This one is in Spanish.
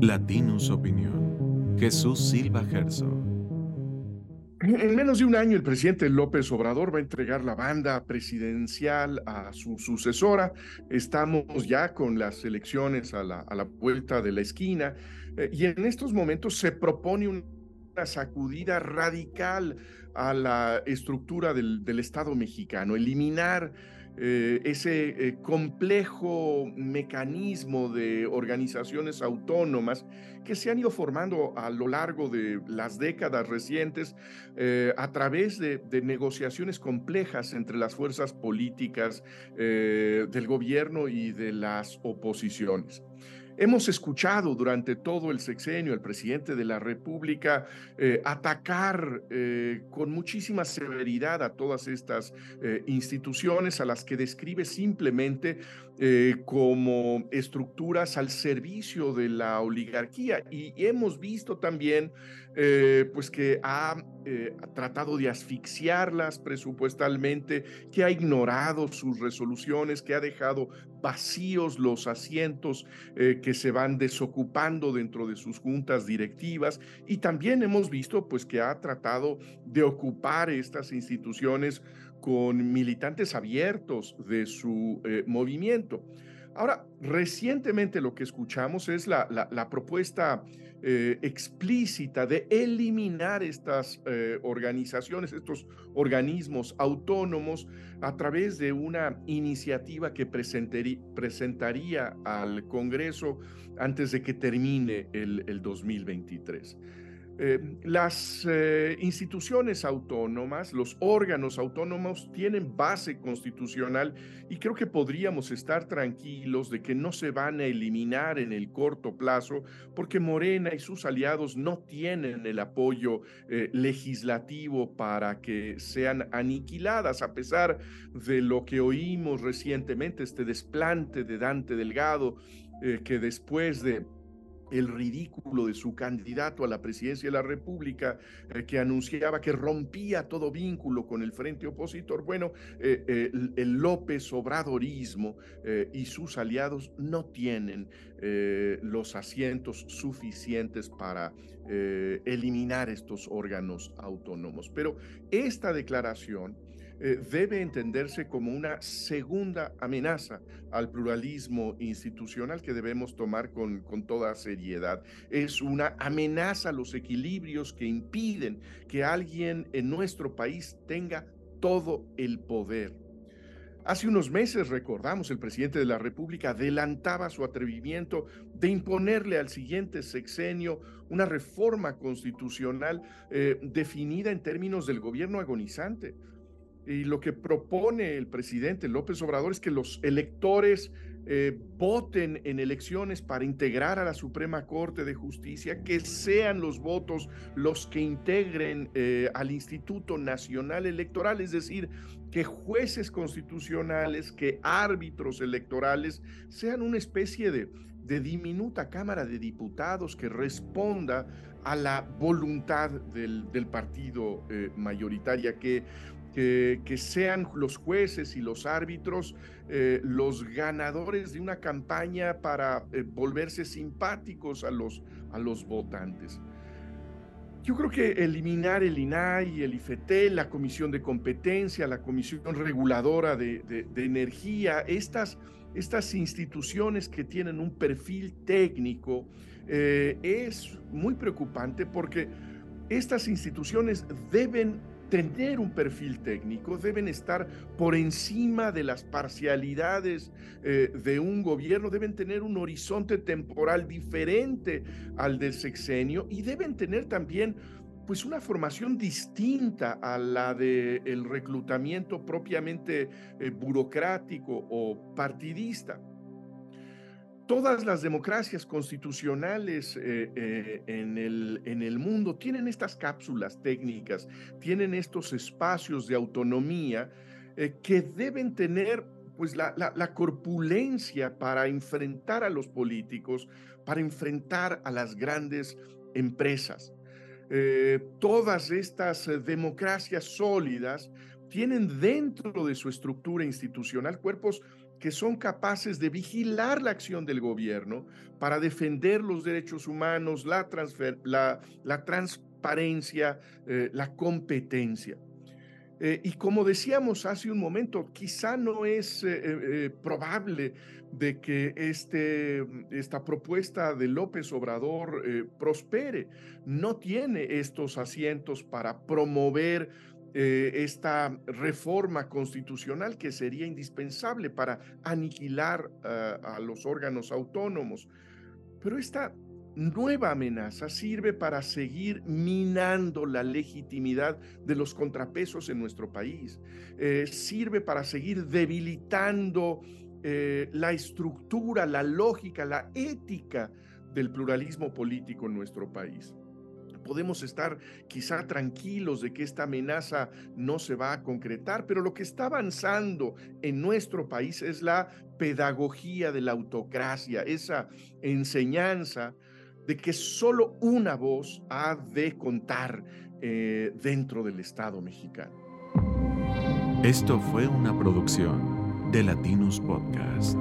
Latinus Opinión. Jesús Silva Gerso. En menos de un año, el presidente López Obrador va a entregar la banda presidencial a su sucesora. Estamos ya con las elecciones a la, a la vuelta de la esquina eh, y en estos momentos se propone una sacudida radical a la estructura del, del Estado mexicano, eliminar eh, ese eh, complejo mecanismo de organizaciones autónomas que se han ido formando a lo largo de las décadas recientes eh, a través de, de, negociaciones complejas entre las fuerzas políticas del gobierno y de las oposiciones. Hemos escuchado durante todo el sexenio al presidente de la República eh, atacar eh, con muchísima severidad a todas estas eh, instituciones a las que describe simplemente como estructuras al servicio de la oligarquía. Y hemos visto también pues que ha tratado de asfixiarlas presupuestalmente, que ha ignorado sus resoluciones, que ha dejado vacíos los asientos que que se van desocupando dentro de sus juntas directivas y también hemos visto pues que ha tratado de ocupar estas instituciones con militantes abiertos de su eh, movimiento. Ahora, recientemente lo que escuchamos es la, propuesta eh, explícita de eliminar estas eh, organizaciones, estos organismos autónomos a través de una iniciativa que presentaría al Congreso antes de que termine el 2023. Eh, las eh, instituciones autónomas, los órganos autónomos tienen base constitucional y creo que podríamos estar tranquilos de que no se van a eliminar en el corto plazo porque Morena y sus aliados no tienen el apoyo eh, legislativo para que sean aniquiladas, a pesar de lo que oímos recientemente, este desplante de Dante Delgado, que después de el ridículo de su candidato a la presidencia de la República, eh, que anunciaba que rompía todo vínculo con el frente opositor. Bueno, eh, eh, el, López Obradorismo y sus aliados no tienen los asientos suficientes para eliminar estos órganos autónomos. Pero esta declaración eh, debe entenderse como una segunda amenaza al pluralismo institucional que debemos tomar con, toda seriedad. Es una amenaza a los equilibrios que impiden que alguien en nuestro país tenga todo el poder. Hace unos meses, recordamos, el presidente de la República adelantaba su atrevimiento de imponerle al siguiente sexenio una reforma constitucional eh, definida en términos del gobierno agonizante. Y lo que propone el presidente López Obrador es que los electores eh, voten en elecciones para integrar a la Suprema Corte de Justicia, que sean los votos los que integren eh, al Instituto Nacional Electoral, es decir, que jueces constitucionales, que árbitros electorales sean una especie de, de diminuta Cámara de Diputados que responda a la voluntad del, del partido eh, mayoritaria, que que, sean los jueces y los árbitros eh, los ganadores de una campaña para eh, volverse simpáticos a los, a los votantes. Yo creo que eliminar el INAI, el IFETEL, la Comisión de Competencia, la Comisión Reguladora de, de, Energía, estas, estas instituciones que tienen un perfil técnico, eh, es muy preocupante porque estas instituciones deben tener un perfil técnico, deben estar por encima de las parcialidades eh, de un gobierno, deben tener un horizonte temporal diferente al del sexenio y deben tener también pues una formación distinta a la del el reclutamiento propiamente eh, burocrático o partidista todas las democracias constitucionales eh, eh, en, el, en, el, mundo tienen estas cápsulas técnicas, tienen estos espacios de autonomía eh, que deben tener pues la, la, corpulencia para enfrentar a los políticos, para enfrentar a las grandes empresas. todas estas democracias sólidas tienen dentro de su estructura institucional cuerpos que son capaces de vigilar la acción del gobierno para defender los derechos humanos, la, la, transparencia, eh, la competencia. Eh, y como decíamos hace un momento, quizá no es eh, probable de que este, esta propuesta de López Obrador prospere. No tiene estos asientos para promover eh, esta reforma constitucional que sería indispensable para aniquilar eh, a los órganos autónomos. Pero esta nueva amenaza sirve para seguir minando la legitimidad de los contrapesos en nuestro país, eh, sirve para seguir debilitando la estructura, la lógica, la ética del pluralismo político en nuestro país podemos estar quizá tranquilos de que esta amenaza no se va a concretar, pero lo que está avanzando en nuestro país es la pedagogía de la autocracia, esa enseñanza de que solo una voz ha de contar eh, dentro del Estado mexicano. Esto fue una producción de Latinos Podcast.